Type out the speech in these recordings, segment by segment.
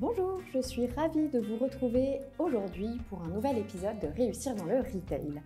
Bonjour, je suis ravie de vous retrouver aujourd'hui pour un nouvel épisode de Réussir dans le Retail.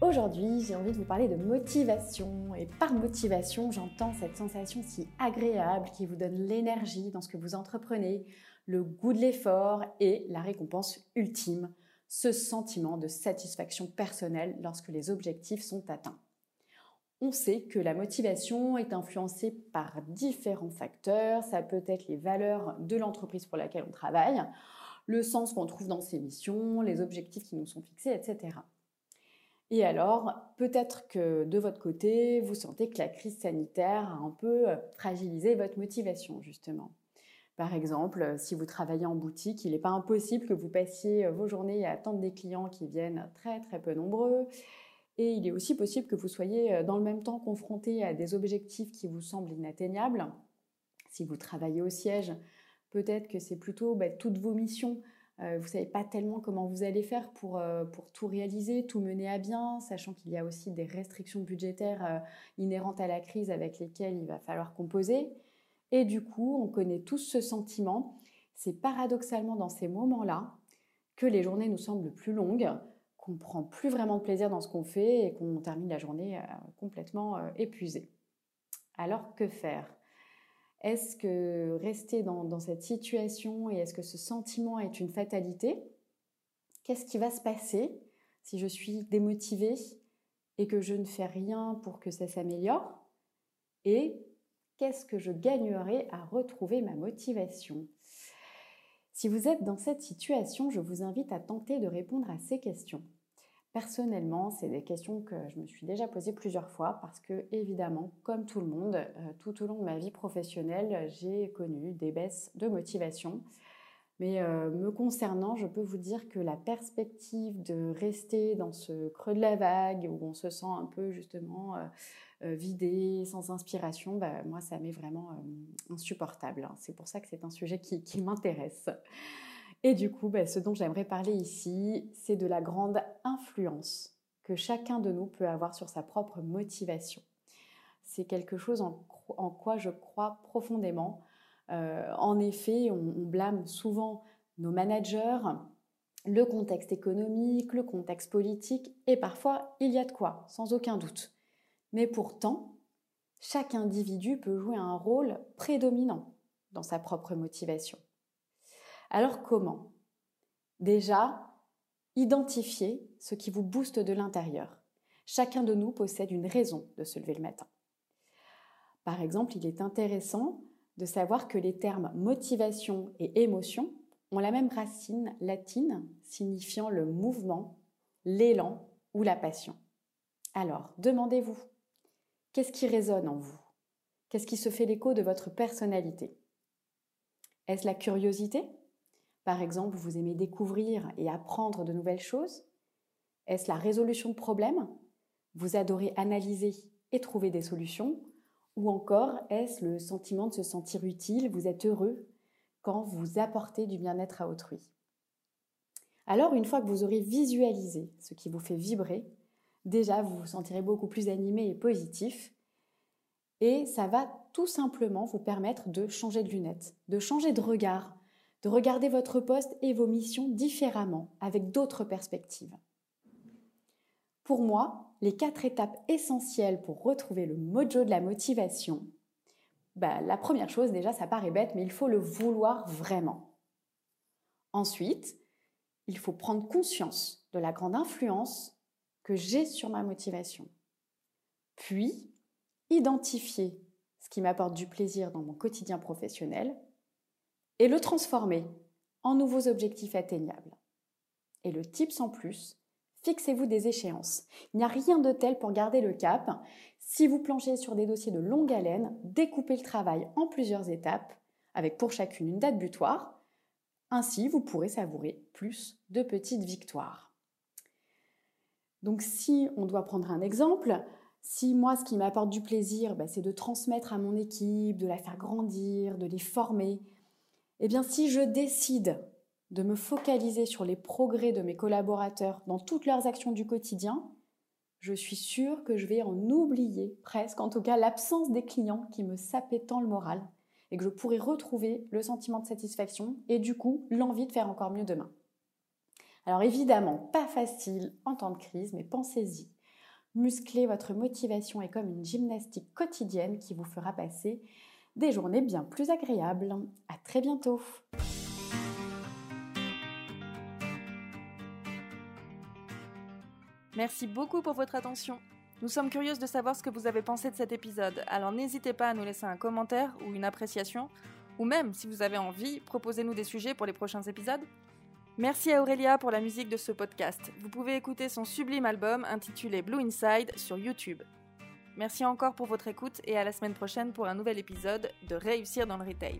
Aujourd'hui, j'ai envie de vous parler de motivation et par motivation, j'entends cette sensation si agréable qui vous donne l'énergie dans ce que vous entreprenez, le goût de l'effort et la récompense ultime, ce sentiment de satisfaction personnelle lorsque les objectifs sont atteints. On sait que la motivation est influencée par différents facteurs. Ça peut être les valeurs de l'entreprise pour laquelle on travaille, le sens qu'on trouve dans ses missions, les objectifs qui nous sont fixés, etc. Et alors, peut-être que de votre côté, vous sentez que la crise sanitaire a un peu fragilisé votre motivation, justement. Par exemple, si vous travaillez en boutique, il n'est pas impossible que vous passiez vos journées à attendre des clients qui viennent très très peu nombreux et il est aussi possible que vous soyez euh, dans le même temps confronté à des objectifs qui vous semblent inatteignables. Si vous travaillez au siège, peut-être que c'est plutôt bah, toutes vos missions. Euh, vous ne savez pas tellement comment vous allez faire pour, euh, pour tout réaliser, tout mener à bien, sachant qu'il y a aussi des restrictions budgétaires inhérentes à la crise avec lesquelles il va falloir composer. Et du coup, on connaît tous ce sentiment. C'est paradoxalement dans ces moments-là que les journées nous semblent plus longues, qu'on prend plus vraiment de plaisir dans ce qu'on fait et qu'on termine la journée euh, complètement euh, épuisé. Alors que faire? Est-ce que rester dans, cette situation et est-ce que ce sentiment est une fatalité? Qu'est-ce qui va se passer si je suis démotivée et que je ne fais rien pour que ça s'améliore? Et qu'est-ce que je gagnerai à retrouver ma motivation? Si vous êtes dans cette situation, je vous invite à tenter de répondre à ces questions. Personnellement, c'est des questions que je me suis déjà posées plusieurs fois parce que, évidemment, comme tout le monde, euh, tout au long de ma vie professionnelle, j'ai connu des baisses de motivation. Mais euh, me concernant, je peux vous dire que la perspective de rester dans ce creux de la vague où on se sent un peu justement euh, vidé, sans inspiration, bah, moi, ça m'est vraiment insupportable. Hein. C'est pour ça que c'est un sujet qui m'intéresse. Et du coup, ben, ce dont j'aimerais parler ici, c'est de la grande influence que chacun de nous peut avoir sur sa propre motivation. C'est quelque chose en, quoi je crois profondément. Euh, en effet, on, on blâme souvent nos managers, le contexte économique, le contexte politique, et parfois il y a de quoi, sans aucun doute. Mais pourtant, chaque individu peut jouer un rôle prédominant dans sa propre motivation. Alors comment Déjà, identifiez ce qui vous booste de l'intérieur? Chacun de nous possède une raison de se lever le matin. Par exemple, il est intéressant de savoir que les termes motivation et émotion ont la même racine latine signifiant le mouvement, l'élan ou la passion. Alors, demandez-vous, qu'est-ce qui résonne en vous? Qu'est-ce qui se fait l'écho de votre personnalité? Est-ce la curiosité? Par exemple, vous aimez découvrir et apprendre de nouvelles choses. Est-ce la résolution de problèmes? Vous adorez analyser et trouver des solutions? Ou encore, est-ce le sentiment de se sentir utile Vous êtes heureux quand vous apportez du bien-être à autrui? Alors, une fois que vous aurez visualisé ce qui vous fait vibrer, déjà vous vous sentirez beaucoup plus animé et positif. Et ça va tout simplement vous permettre de changer de lunettes, de changer de regard de regarder votre poste et vos missions différemment, avec d'autres perspectives. Pour moi, les quatre étapes essentielles pour retrouver le mojo de la motivation, bah, la première chose, déjà, ça paraît bête, mais il faut le vouloir vraiment. Ensuite, il faut prendre conscience de la grande influence que j'ai sur ma motivation. Puis, identifier ce qui m'apporte du plaisir dans mon quotidien professionnel et le transformer en nouveaux objectifs atteignables. Et le tips en plus, fixez-vous des échéances. Il n'y a rien de tel pour garder le cap. Si vous planchez sur des dossiers de longue haleine, découpez le travail en plusieurs étapes, avec pour chacune une date butoir. Ainsi, vous pourrez savourer plus de petites victoires. Donc si on doit prendre un exemple, si moi ce qui m'apporte du plaisir, bah, c'est de transmettre à mon équipe, de la faire grandir, de les former, eh bien si je décide de me focaliser sur les progrès de mes collaborateurs dans toutes leurs actions du quotidien, je suis sûre que je vais en oublier presque, en tout cas l'absence des clients qui me sapaient tant le moral, et que je pourrai retrouver le sentiment de satisfaction et du coup l'envie de faire encore mieux demain. Alors évidemment, pas facile en temps de crise, mais pensez-y. Muscler votre motivation est comme une gymnastique quotidienne qui vous fera passer des journées bien plus agréables. À très bientôt! Merci beaucoup pour votre attention. Nous sommes curieuses de savoir ce que vous avez pensé de cet épisode, alors n'hésitez pas à nous laisser un commentaire ou une appréciation, ou même, si vous avez envie, proposez-nous des sujets pour les prochains épisodes. Merci à Aurélia pour la musique de ce podcast. Vous pouvez écouter son sublime album intitulé Blue Inside sur YouTube. Merci encore pour votre écoute et à la semaine prochaine pour un nouvel épisode de Réussir dans le Retail.